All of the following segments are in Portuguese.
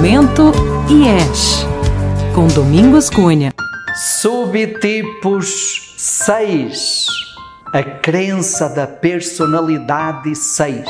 Pensamento IES, com Domingos Cunha. Subtipos 6. A crença da personalidade 6.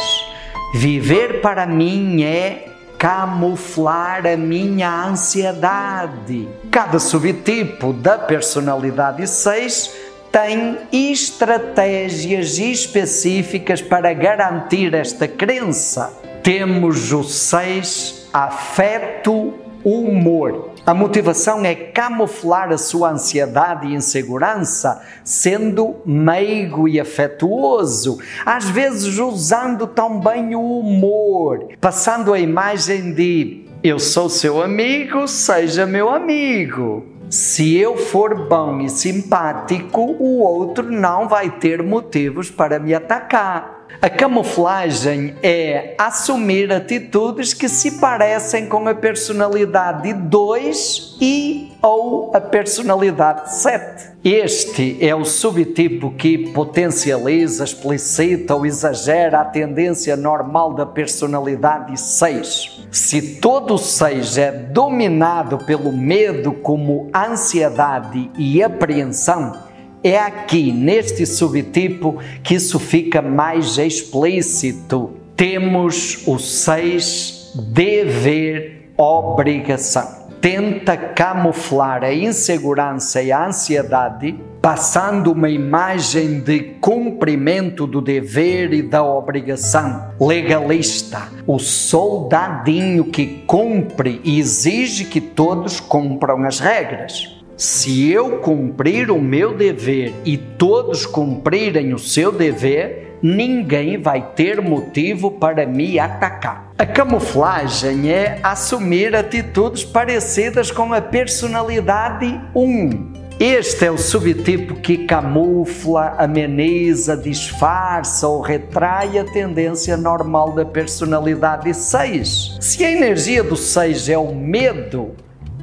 Viver para mim é camuflar a minha ansiedade. Cada subtipo da personalidade 6 tem estratégias específicas para garantir esta crença. Temos o 6, afeto, humor. A motivação é camuflar a sua ansiedade e insegurança, sendo meigo e afetuoso, às vezes usando também o humor, passando a imagem de eu sou seu amigo, seja meu amigo. Se eu for bom e simpático, o outro não vai ter motivos para me atacar. A camuflagem é assumir atitudes que se parecem com a personalidade 2 e ou a personalidade 7. Este é o subtipo que potencializa, explicita ou exagera a tendência normal da personalidade 6. Se todo o 6 é dominado pelo medo como ansiedade e apreensão, é aqui, neste subtipo, que isso fica mais explícito. Temos o 6, dever, obrigação. Tenta camuflar a insegurança e a ansiedade, passando uma imagem de cumprimento do dever e da obrigação. Legalista, o soldadinho que cumpre e exige que todos cumpram as regras. Se eu cumprir o meu dever e todos cumprirem o seu dever, ninguém vai ter motivo para me atacar. A camuflagem é assumir atitudes parecidas com a personalidade 1. Este é o subtipo que camufla, ameniza, disfarça ou retrai a tendência normal da personalidade 6. Se a energia do 6 é o medo,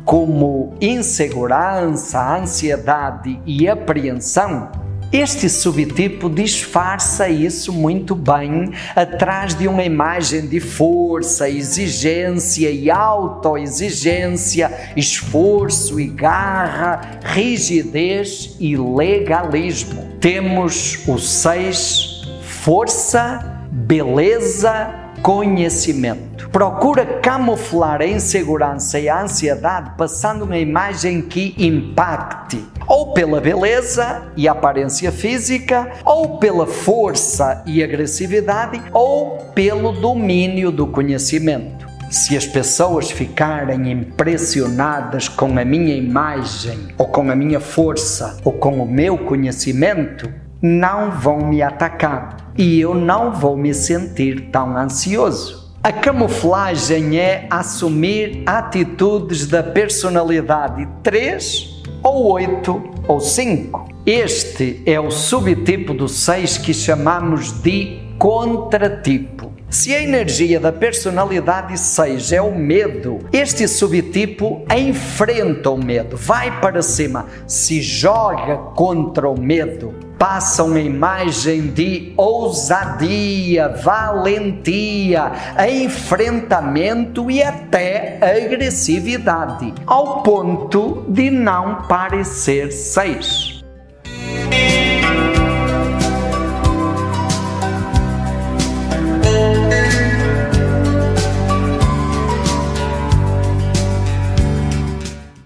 como insegurança, ansiedade e apreensão, este subtipo disfarça isso muito bem atrás de uma imagem de força, exigência e autoexigência, esforço e garra, rigidez e legalismo. Temos o seis: força, beleza conhecimento. Procura camuflar a insegurança e a ansiedade passando uma imagem que impacte, ou pela beleza e aparência física, ou pela força e agressividade, ou pelo domínio do conhecimento. Se as pessoas ficarem impressionadas com a minha imagem, ou com a minha força, ou com o meu conhecimento, não vão me atacar e eu não vou me sentir tão ansioso. A camuflagem é assumir atitudes da personalidade 3 ou 8 ou 5. Este é o subtipo do 6 que chamamos de contratipo. Se a energia da personalidade 6 é o medo, este subtipo enfrenta o medo, vai para cima, se joga contra o medo, passa uma imagem de ousadia, valentia, enfrentamento e até agressividade, ao ponto de não parecer seis.